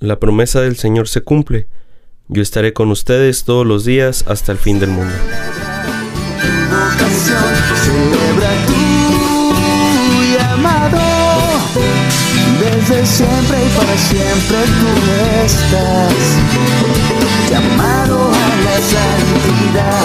la promesa del Señor se cumple. Yo estaré con ustedes todos los días hasta el fin del mundo. Desde siempre y para siempre tú estás llamado a la santidad.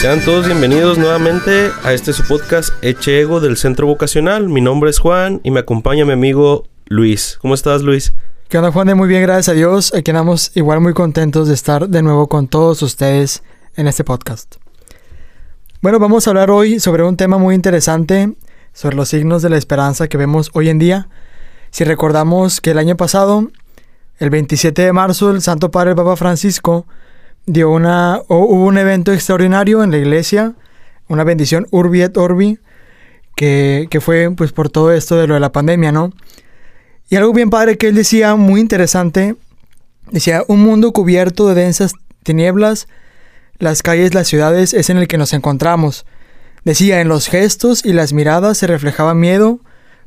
Sean todos bienvenidos nuevamente a este su podcast Eche Ego del Centro Vocacional. Mi nombre es Juan y me acompaña mi amigo Luis. ¿Cómo estás, Luis? ¿Qué onda, Juan? Muy bien, gracias a Dios. Aquí andamos igual muy contentos de estar de nuevo con todos ustedes en este podcast. Bueno, vamos a hablar hoy sobre un tema muy interesante, sobre los signos de la esperanza que vemos hoy en día. Si recordamos que el año pasado, el 27 de marzo, el Santo Padre el Papa Francisco dio una, hubo un evento extraordinario en la iglesia, una bendición Urbi et Orbi, que, que fue pues por todo esto de lo de la pandemia, ¿no? Y algo bien padre que él decía, muy interesante, decía, un mundo cubierto de densas tinieblas, las calles, las ciudades es en el que nos encontramos. Decía, en los gestos y las miradas se reflejaba miedo,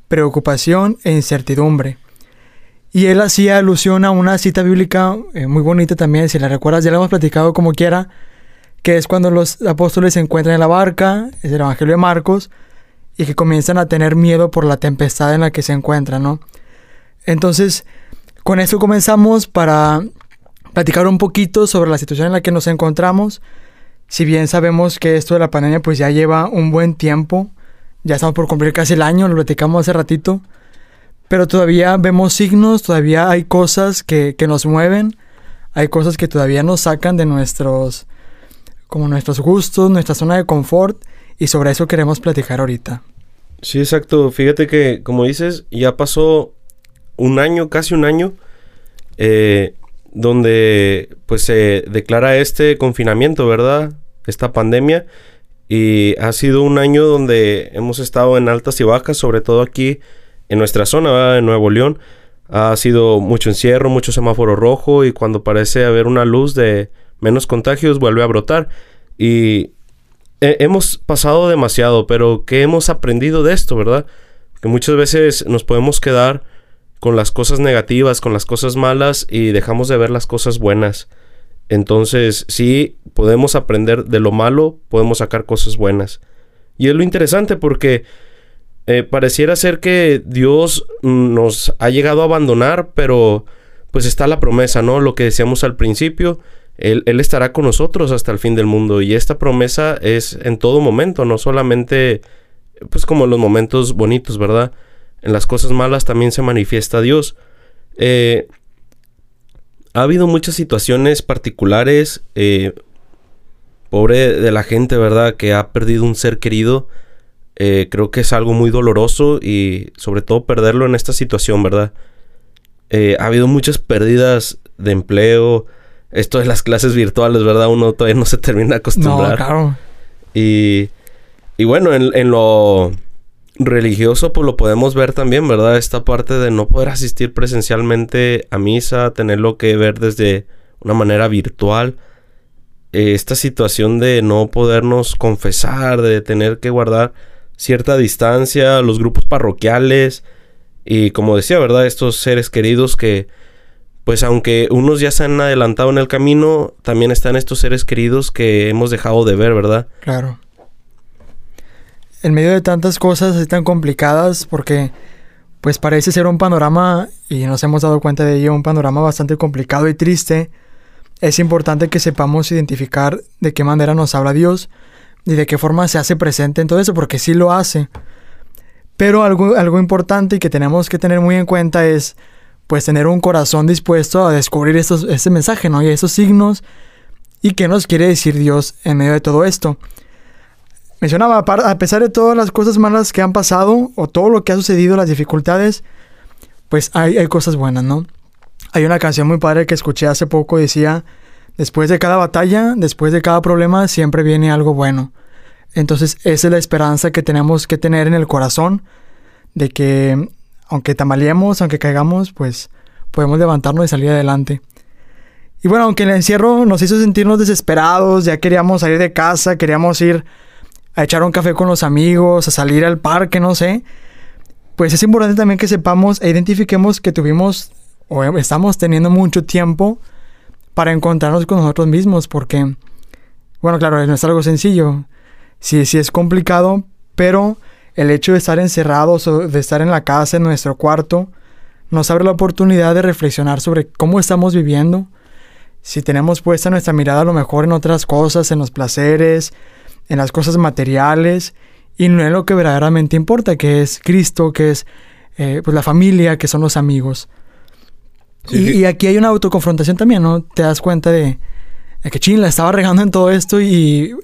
preocupación e incertidumbre. Y él hacía alusión a una cita bíblica eh, muy bonita también, si la recuerdas, ya la hemos platicado como quiera, que es cuando los apóstoles se encuentran en la barca, es el Evangelio de Marcos, y que comienzan a tener miedo por la tempestad en la que se encuentran, ¿no? Entonces, con esto comenzamos para platicar un poquito sobre la situación en la que nos encontramos. Si bien sabemos que esto de la pandemia pues ya lleva un buen tiempo, ya estamos por cumplir casi el año, lo platicamos hace ratito, pero todavía vemos signos, todavía hay cosas que, que nos mueven, hay cosas que todavía nos sacan de nuestros, como nuestros gustos, nuestra zona de confort, y sobre eso queremos platicar ahorita. Sí, exacto. Fíjate que, como dices, ya pasó un año, casi un año, eh, donde pues se declara este confinamiento, ¿verdad? Esta pandemia. Y ha sido un año donde hemos estado en altas y bajas, sobre todo aquí en nuestra zona, ¿verdad? En Nuevo León. Ha sido mucho encierro, mucho semáforo rojo y cuando parece haber una luz de menos contagios vuelve a brotar. Y hemos pasado demasiado, pero ¿qué hemos aprendido de esto, verdad? Que muchas veces nos podemos quedar con las cosas negativas, con las cosas malas y dejamos de ver las cosas buenas. Entonces, sí, podemos aprender de lo malo, podemos sacar cosas buenas. Y es lo interesante porque eh, pareciera ser que Dios nos ha llegado a abandonar, pero pues está la promesa, ¿no? Lo que decíamos al principio, él, estará con nosotros hasta el fin del mundo. Y esta promesa es en todo momento, no solamente pues como los momentos bonitos, ¿verdad? En las cosas malas también se manifiesta Dios. Eh, ha habido muchas situaciones particulares, eh, pobre de la gente, ¿verdad? Que ha perdido un ser querido. Eh, creo que es algo muy doloroso y sobre todo perderlo en esta situación, ¿verdad? ha habido muchas pérdidas de empleo. Esto de las clases virtuales, ¿verdad? Uno todavía no se termina de acostumbrar. No, claro. Y, y bueno, en lo religioso, pues lo podemos ver también, ¿verdad? Esta parte de no poder asistir presencialmente a misa, tenerlo que ver desde una manera virtual. Eh, esta situación de no podernos confesar, de tener que guardar cierta distancia, los grupos parroquiales y como decía, ¿verdad? Estos seres queridos que, pues aunque unos ya se han adelantado en el camino, también están estos seres queridos que hemos dejado de ver, ¿verdad? Claro en medio de tantas cosas así tan complicadas, porque pues parece ser un panorama, y nos hemos dado cuenta de ello, un panorama bastante complicado y triste, es importante que sepamos identificar de qué manera nos habla Dios y de qué forma se hace presente en todo eso, porque sí lo hace. Pero algo, algo importante y que tenemos que tener muy en cuenta es pues tener un corazón dispuesto a descubrir estos, este mensaje, ¿no? Y esos signos y qué nos quiere decir Dios en medio de todo esto mencionaba, a pesar de todas las cosas malas que han pasado o todo lo que ha sucedido, las dificultades, pues hay, hay cosas buenas, ¿no? Hay una canción muy padre que escuché hace poco, decía, después de cada batalla, después de cada problema, siempre viene algo bueno. Entonces esa es la esperanza que tenemos que tener en el corazón, de que aunque tamaleemos, aunque caigamos, pues podemos levantarnos y salir adelante. Y bueno, aunque el encierro nos hizo sentirnos desesperados, ya queríamos salir de casa, queríamos ir a echar un café con los amigos, a salir al parque, no sé. pues es importante también que sepamos e identifiquemos que tuvimos o estamos teniendo mucho tiempo para encontrarnos con nosotros mismos, porque, bueno, claro, no es algo sencillo, sí, sí es complicado, pero el hecho de estar encerrados o de estar en la casa, en nuestro cuarto, nos abre la oportunidad de reflexionar sobre cómo estamos viviendo, si tenemos puesta nuestra mirada a lo mejor en otras cosas, en los placeres, en las cosas materiales, y no en lo que verdaderamente importa, que es Cristo, que es eh, pues la familia, que son los amigos. Sí, y, sí. y aquí hay una autoconfrontación también, ¿no? Te das cuenta de, de que ching, la estaba regando en todo esto y,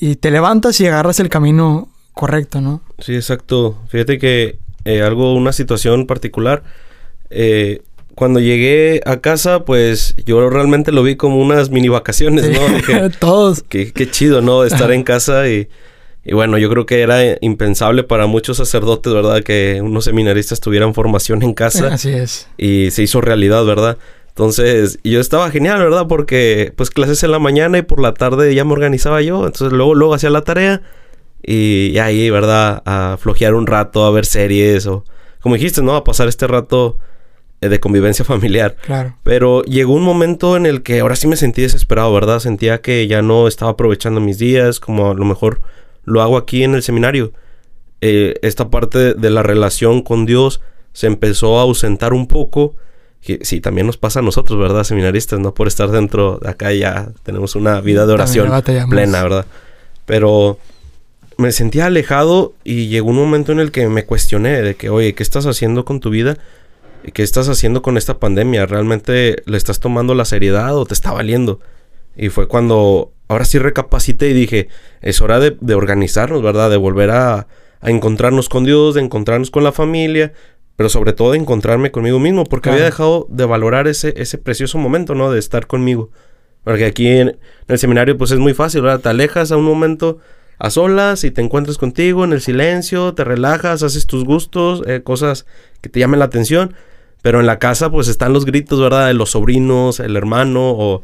y te levantas y agarras el camino correcto, ¿no? Sí, exacto. Fíjate que eh, algo, una situación particular. eh, cuando llegué a casa, pues yo realmente lo vi como unas mini vacaciones, ¿no? Dije, Todos. qué, chido, ¿no? Estar en casa y, y bueno, yo creo que era impensable para muchos sacerdotes, ¿verdad? Que unos seminaristas tuvieran formación en casa Así es. y se hizo realidad, ¿verdad? Entonces, yo estaba genial, ¿verdad? Porque pues clases en la mañana y por la tarde ya me organizaba yo. Entonces luego, luego hacía la tarea y, y ahí, ¿verdad? A flojear un rato, a ver series o, como dijiste, ¿no? A pasar este rato de convivencia familiar. Claro. Pero llegó un momento en el que ahora sí me sentí desesperado, ¿verdad? Sentía que ya no estaba aprovechando mis días como a lo mejor lo hago aquí en el seminario. Eh, esta parte de la relación con Dios se empezó a ausentar un poco. Que sí, también nos pasa a nosotros, ¿verdad? Seminaristas, ¿no? Por estar dentro de acá ya tenemos una vida de oración plena, ¿verdad? Pero me sentía alejado y llegó un momento en el que me cuestioné de que, oye, ¿qué estás haciendo con tu vida? ¿Y ¿Qué estás haciendo con esta pandemia? ¿Realmente le estás tomando la seriedad o te está valiendo? Y fue cuando ahora sí recapacité y dije, es hora de, de organizarnos, ¿verdad? De volver a, a encontrarnos con Dios, de encontrarnos con la familia, pero sobre todo de encontrarme conmigo mismo, porque había dejado de valorar ese, ese precioso momento, ¿no? De estar conmigo. Porque aquí en, en el seminario pues es muy fácil, ¿verdad? Te alejas a un momento a solas y te encuentras contigo en el silencio, te relajas, haces tus gustos, eh, cosas que te llamen la atención. Pero en la casa pues están los gritos, ¿verdad? De los sobrinos, el hermano o,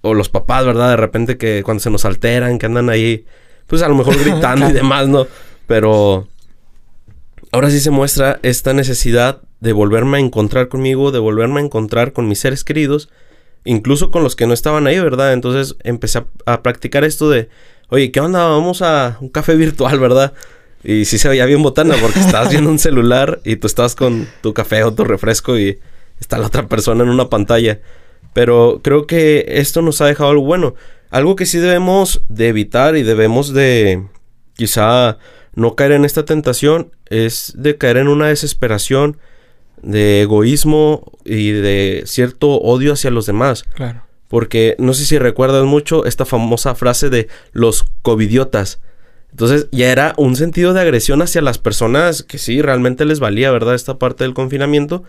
o los papás, ¿verdad? De repente que cuando se nos alteran, que andan ahí, pues a lo mejor gritando y demás, ¿no? Pero ahora sí se muestra esta necesidad de volverme a encontrar conmigo, de volverme a encontrar con mis seres queridos, incluso con los que no estaban ahí, ¿verdad? Entonces empecé a, a practicar esto de, oye, ¿qué onda? Vamos a un café virtual, ¿verdad? Y sí se veía bien botana porque estabas viendo un celular y tú estás con tu café o tu refresco y está la otra persona en una pantalla. Pero creo que esto nos ha dejado algo bueno. Algo que sí debemos de evitar y debemos de quizá no caer en esta tentación es de caer en una desesperación, de egoísmo y de cierto odio hacia los demás. Claro. Porque no sé si recuerdas mucho esta famosa frase de los covidiotas. Entonces ya era un sentido de agresión hacia las personas que sí, realmente les valía, ¿verdad? Esta parte del confinamiento.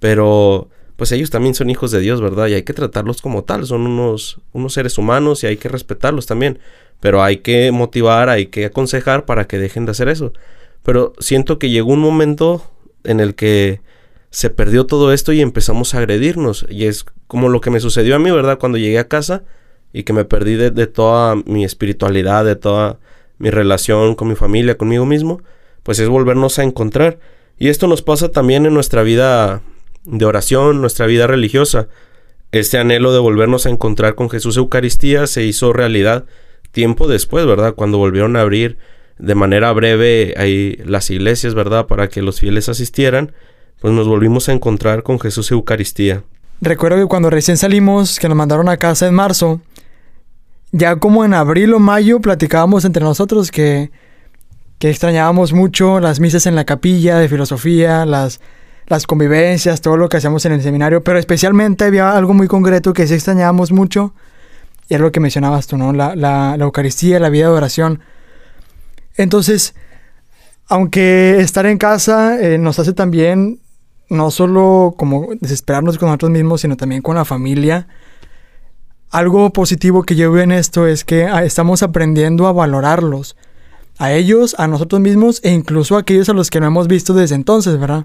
Pero pues ellos también son hijos de Dios, ¿verdad? Y hay que tratarlos como tal. Son unos, unos seres humanos y hay que respetarlos también. Pero hay que motivar, hay que aconsejar para que dejen de hacer eso. Pero siento que llegó un momento en el que se perdió todo esto y empezamos a agredirnos. Y es como lo que me sucedió a mí, ¿verdad? Cuando llegué a casa y que me perdí de, toda mi espiritualidad, de toda mi relación con mi familia, conmigo mismo, pues es volvernos a encontrar. Y esto nos pasa también en nuestra vida de oración, nuestra vida religiosa. Este anhelo de volvernos a encontrar con Jesús Eucaristía se hizo realidad tiempo después, ¿verdad? Cuando volvieron a abrir de manera breve ahí las iglesias, ¿verdad? Para que los fieles asistieran, pues nos volvimos a encontrar con Jesús Eucaristía. Recuerdo que cuando recién salimos, que nos mandaron a casa en marzo, ya como en abril o mayo platicábamos entre nosotros que, que extrañábamos mucho las misas en la capilla de filosofía, las, las convivencias, todo lo que hacíamos en el seminario, pero especialmente había algo muy concreto que sí extrañábamos mucho, y es lo que mencionabas tú, ¿no? La, la, Eucaristía, la vida de oración. Entonces, aunque estar en casa eh, nos hace también no solo como desesperarnos con nosotros mismos, sino también con la familia. Algo positivo que yo veo en esto es que ah, estamos aprendiendo a valorarlos. A ellos, a nosotros mismos e incluso a aquellos a los que no hemos visto desde entonces, ¿verdad?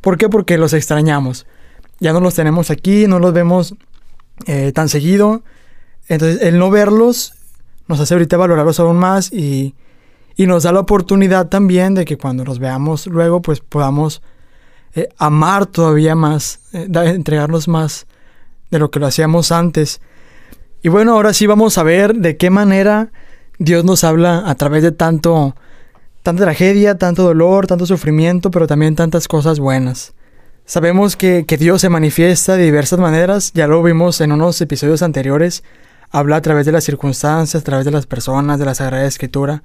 ¿Por qué? Porque los extrañamos. Ya no los tenemos aquí, no los vemos eh, tan seguido. Entonces, el no verlos nos hace ahorita valorarlos aún más y, Y nos da la oportunidad también de que cuando nos veamos luego, pues podamos eh, amar todavía más, eh, entregarnos más de lo que lo hacíamos antes. Y bueno, ahora sí vamos a ver de qué manera Dios nos habla a través de tanto, tanta tragedia, tanto dolor, tanto sufrimiento, pero también tantas cosas buenas. Sabemos que, que Dios se manifiesta de diversas maneras, ya lo vimos en unos episodios anteriores, habla a través de las circunstancias, a través de las personas, de la Sagrada Escritura.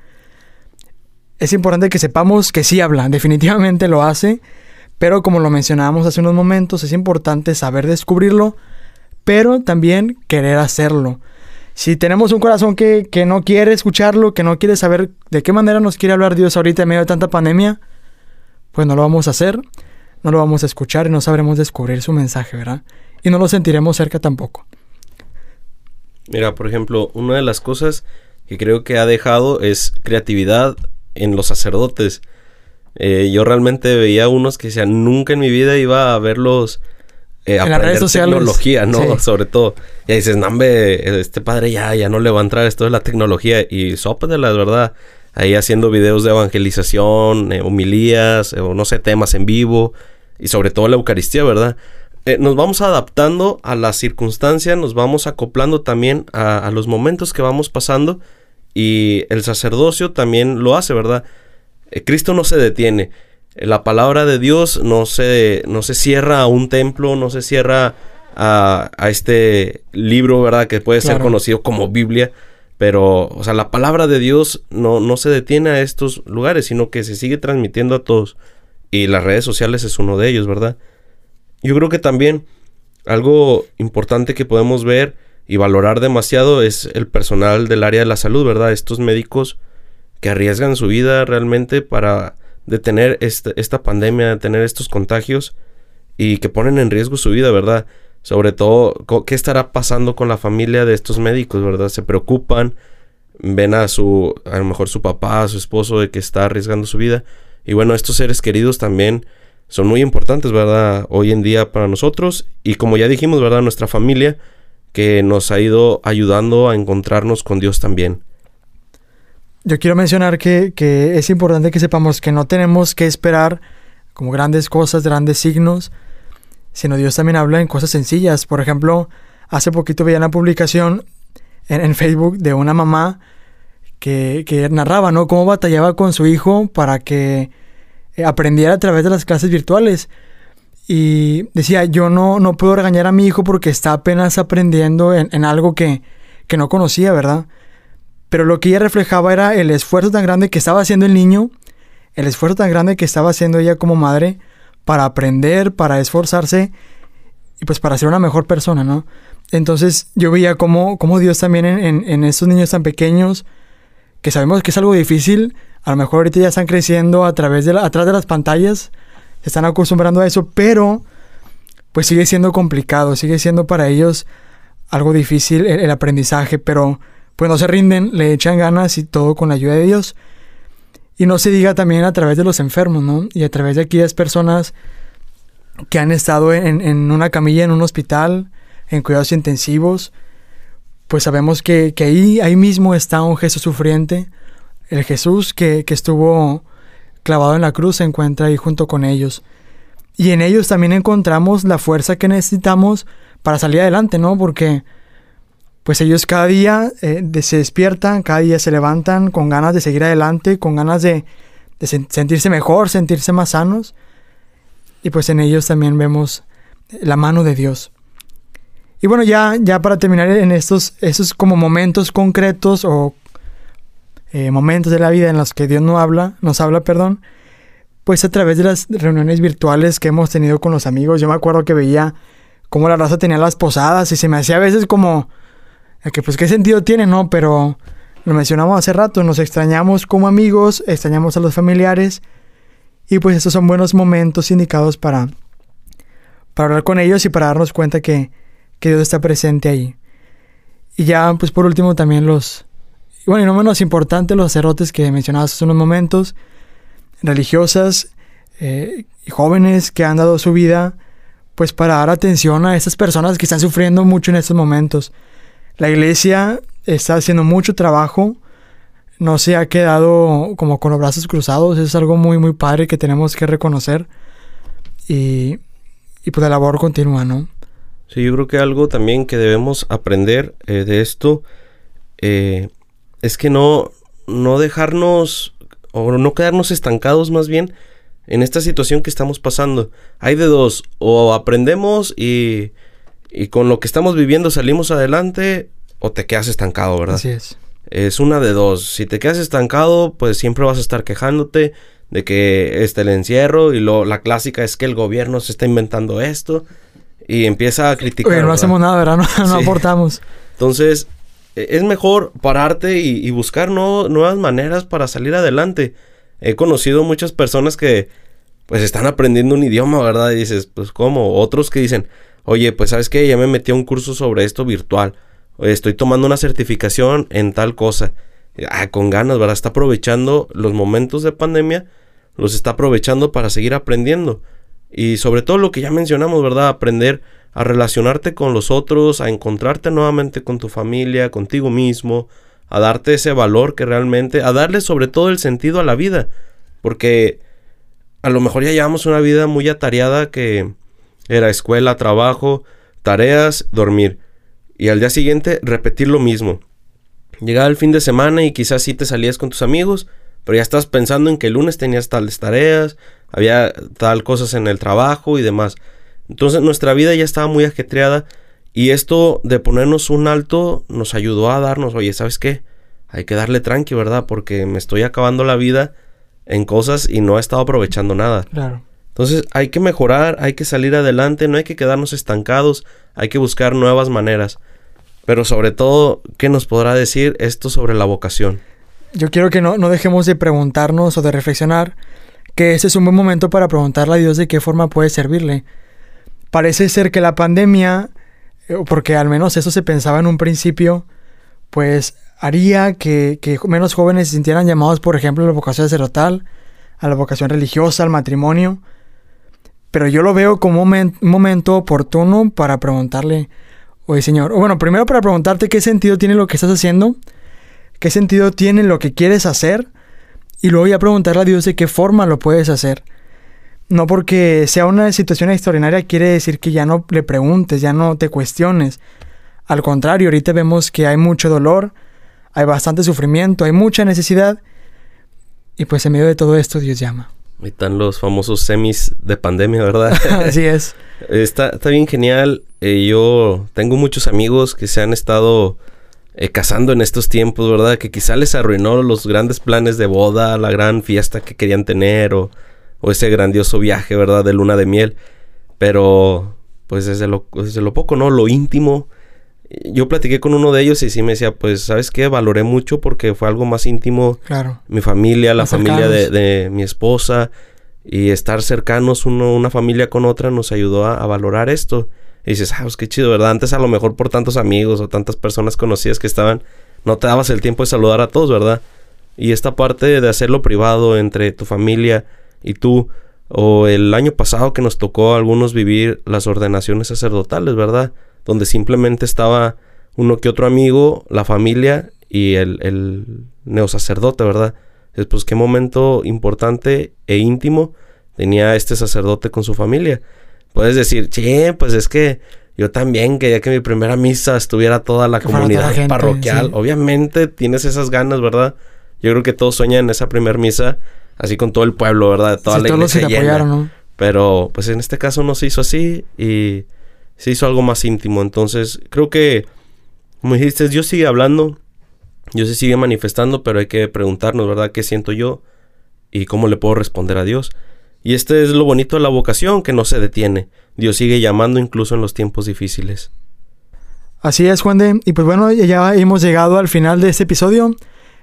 Es importante que sepamos que sí habla, definitivamente lo hace, pero como lo mencionábamos hace unos momentos, es importante saber descubrirlo, pero también querer hacerlo. Si tenemos un corazón que, que no quiere escucharlo, que no quiere saber de qué manera nos quiere hablar Dios ahorita en medio de tanta pandemia, pues no lo vamos a hacer, no lo vamos a escuchar y no sabremos descubrir su mensaje, ¿verdad? Y no lo sentiremos cerca tampoco. Mira, por ejemplo, una de las cosas que creo que ha dejado es creatividad en los sacerdotes. Eh, yo realmente veía unos que decían, nunca en mi vida iba a verlos eh, En las aprender redes sociales. tecnología, ¿no? Sí. Sobre todo. Y dices, nambe, este padre ya, ya no le va a entrar esto de la tecnología. Y de la verdad. Ahí haciendo videos de evangelización, eh, homilías, eh, o no sé, temas en vivo. Y sobre todo la Eucaristía, ¿verdad? Eh, nos vamos adaptando a las circunstancias, nos vamos acoplando también a, a los momentos que vamos pasando. Y el sacerdocio también lo hace, ¿verdad? Eh, Cristo no se detiene. La palabra de Dios no se, no se cierra a un templo, no se cierra a, a este libro, ¿verdad? Que puede ser conocido como Biblia. Pero, o sea, la palabra de Dios no, no se detiene a estos lugares, sino que se sigue transmitiendo a todos. Y las redes sociales es uno de ellos, ¿verdad? Yo creo que también algo importante que podemos ver y valorar demasiado es el personal del área de la salud, ¿verdad? Estos médicos que arriesgan su vida realmente para detener esta, esta pandemia, detener estos contagios y que ponen en riesgo su vida, ¿verdad? Sobre todo, ¿qué estará pasando con la familia de estos médicos, verdad? Se preocupan, ven a su, a lo mejor su papá, a su esposo de que está arriesgando su vida. Y bueno, estos seres queridos también son muy importantes, ¿verdad? Hoy en día para nosotros. Y como ya dijimos, ¿verdad? Nuestra familia que nos ha ido ayudando a encontrarnos con Dios también. Yo quiero mencionar que, que es importante que sepamos que no tenemos que esperar como grandes cosas, grandes signos, sino Dios también habla en cosas sencillas. Por ejemplo, hace poquito veía una publicación en, en Facebook de una mamá que, que narraba, ¿no? Cómo batallaba con su hijo para que eh, aprendiera a través de las clases virtuales. Y decía, yo no, no puedo regañar a mi hijo porque está apenas aprendiendo en, en algo que, que no conocía, ¿verdad? Pero lo que ella reflejaba era el esfuerzo tan grande que estaba haciendo el niño, el esfuerzo tan grande que estaba haciendo ella como madre para aprender, para esforzarse y pues para ser una mejor persona, ¿no? Entonces yo veía cómo, cómo Dios también en, en, niños tan pequeños, que sabemos que es algo difícil, a lo mejor ahorita ya están creciendo a través de atrás de las pantallas, se están acostumbrando a eso, pero pues sigue siendo complicado, sigue siendo para ellos algo difícil el aprendizaje, pero pues no se rinden, le echan ganas y todo con la ayuda de Dios. Y no se diga también a través de los enfermos, ¿no? Y a través de aquellas personas que han estado en, una camilla en un hospital, en cuidados intensivos, pues sabemos que, que ahí, ahí mismo está un Jesús sufriente, el Jesús que, que estuvo clavado en la cruz se encuentra ahí junto con ellos. Y en ellos también encontramos la fuerza que necesitamos para salir adelante, ¿no? Porque pues ellos cada día eh, se despiertan, cada día se levantan con ganas de seguir adelante, con ganas de, de sen- sentirse mejor, sentirse más sanos. Y pues en ellos también vemos la mano de Dios. Y bueno, ya, ya para terminar en estos, estos como momentos concretos o eh, momentos de la vida en los que Dios no habla, nos habla, perdón, pues a través de las reuniones virtuales que hemos tenido con los amigos. Yo me acuerdo que veía cómo la raza tenía las posadas y se me hacía a veces como eh, que pues qué sentido tiene, ¿no? Pero lo mencionamos hace rato, nos extrañamos como amigos, extrañamos a los familiares y pues estos son buenos momentos indicados para, para hablar con ellos y para darnos cuenta que, que Dios está presente ahí. Y ya pues por último también los, bueno, y no menos importante, los sacerdotes que mencionabas hace unos momentos, religiosas eh, y jóvenes que han dado su vida pues para dar atención a estas personas que están sufriendo mucho en estos momentos. La iglesia está haciendo mucho trabajo, no se ha quedado como con los brazos cruzados. Es algo muy, muy padre que tenemos que reconocer. Y, y pues la labor continúa, ¿no? Sí, yo creo que algo también que debemos aprender eh, de esto eh, es que no, no dejarnos o no quedarnos estancados más bien en esta situación que estamos pasando. Hay de dos, o aprendemos y, y con lo que estamos viviendo salimos adelante o te quedas estancado, ¿verdad? Así es. Es una de dos. Si te quedas estancado, pues siempre vas a estar quejándote de que este el encierro y lo, la clásica es que el gobierno se está inventando esto y empieza a criticar. Oye, no ¿verdad? hacemos nada, ¿verdad? No, no Sí. aportamos. Entonces, e- es mejor pararte y, y buscar no- nuevas maneras para salir adelante. He conocido muchas personas que pues están aprendiendo un idioma, ¿verdad? Y dices, pues ¿cómo? Otros que dicen, oye, pues sabes qué, ya me metí a un curso sobre esto virtual. Estoy tomando una certificación en tal cosa. Ah, con ganas, ¿verdad? Está aprovechando los momentos de pandemia, los está aprovechando para seguir aprendiendo. Y sobre todo lo que ya mencionamos, ¿verdad? Aprender a relacionarte con los otros, a encontrarte nuevamente con tu familia, contigo mismo, a darte ese valor que realmente, a darle sobre todo el sentido a la vida. Porque a lo mejor ya llevamos una vida muy atareada que era escuela, trabajo, tareas, dormir. Y al día siguiente repetir lo mismo. Llegaba el fin de semana y quizás sí te salías con tus amigos, pero ya estás pensando en que el lunes tenías tales tareas, había tal cosas en el trabajo y demás. Entonces nuestra vida ya estaba muy ajetreada y esto de ponernos un alto nos ayudó a darnos, oye, ¿sabes qué? Hay que darle tranqui, ¿verdad? Porque me estoy acabando la vida en cosas y no he estado aprovechando nada. Claro. Entonces hay que mejorar, hay que salir adelante, no hay que quedarnos estancados, hay que buscar nuevas maneras. Pero sobre todo, ¿qué nos podrá decir esto sobre la vocación? Yo quiero que no, no dejemos de preguntarnos o de reflexionar que ese es un buen momento para preguntarle a Dios de qué forma puede servirle. Parece ser que la pandemia, eh, porque al menos eso se pensaba en un principio, pues haría que, que menos jóvenes se sintieran llamados, por ejemplo, a la vocación sacerdotal, a la vocación religiosa, al matrimonio. Pero yo lo veo como un, momen- un momento oportuno para preguntarle, oye Señor, o bueno, primero para preguntarte qué sentido tiene lo que estás haciendo, qué sentido tiene lo que quieres hacer, y luego ya preguntarle a Dios de qué forma lo puedes hacer. No porque sea una situación extraordinaria quiere decir que ya no le preguntes, ya no te cuestiones. Al contrario, ahorita vemos que hay mucho dolor, hay bastante sufrimiento, hay mucha necesidad, y pues en medio de todo esto Dios llama. Ahí están los famosos semis de pandemia, ¿verdad? Así es. está, está bien genial. Eh, yo tengo muchos amigos que se han estado eh, casando en estos tiempos, ¿verdad? Que quizá les arruinó los grandes planes de boda, la gran fiesta que querían tener o, o ese grandioso viaje, ¿verdad? De luna de miel. Pero, pues desde lo, desde lo poco, ¿no? Lo íntimo. Yo platiqué con uno de ellos y sí me decía, pues, ¿sabes qué? Valoré mucho porque fue algo más íntimo Claro. mi familia, la familia de, de mi esposa y estar cercanos uno, una familia con otra nos ayudó a, a valorar esto. Y dices, ah, pues qué chido, ¿verdad? Antes a lo mejor por tantos amigos o tantas personas conocidas que estaban, no te dabas el tiempo de saludar a todos, ¿verdad? Y esta parte de hacerlo privado entre tu familia y tú, o el año pasado que nos tocó a algunos vivir las ordenaciones sacerdotales, ¿verdad? Donde simplemente estaba uno que otro amigo, la familia y el, el neosacerdote, ¿verdad? Es pues qué momento importante e íntimo tenía este sacerdote con su familia. Puedes decir, che, pues es que yo también quería que mi primera misa estuviera toda la Que comunidad toda la gente, parroquial. sí. Obviamente tienes esas ganas, ¿verdad? Yo creo que todos sueñan esa primera misa así con todo el pueblo, ¿verdad? Toda Sí, la todos los que iglesia llena. apoyaron, ¿no? Pero pues en este caso no se hizo así y se hizo algo más íntimo. Entonces creo que, como dijiste, Dios sigue hablando, Dios se sigue manifestando, pero hay que preguntarnos, ¿verdad? ¿Qué siento yo? Y cómo le puedo responder a Dios. Y este es lo bonito de la vocación, que no se detiene. Dios sigue llamando incluso en los tiempos difíciles. Así es, Juan de. Y pues bueno, ya- hemos llegado al final de este episodio.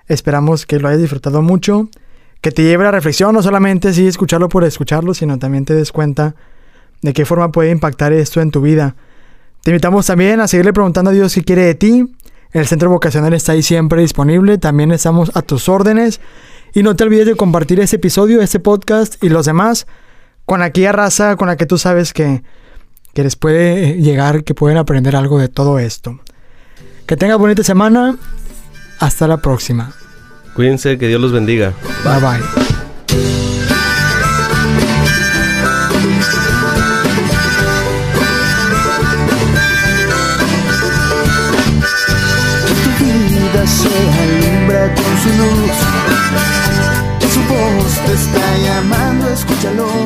Esperamos que lo hayas disfrutado mucho. Que te lleve a la reflexión, no solamente así escucharlo por escucharlo, sino también te des cuenta de qué forma puede impactar esto en tu vida. Te invitamos también a seguirle preguntando a Dios qué quiere de ti. El centro vocacional está ahí siempre disponible. También estamos a tus órdenes. Y no te olvides de compartir este episodio, este podcast y los demás con aquella raza con la que tú sabes que, que les puede llegar, que pueden aprender algo de todo esto. Que tenga bonita semana. Hasta la próxima. Cuídense, que Dios los bendiga. Bye bye. Su. Su voz te está llamando, escúchalo.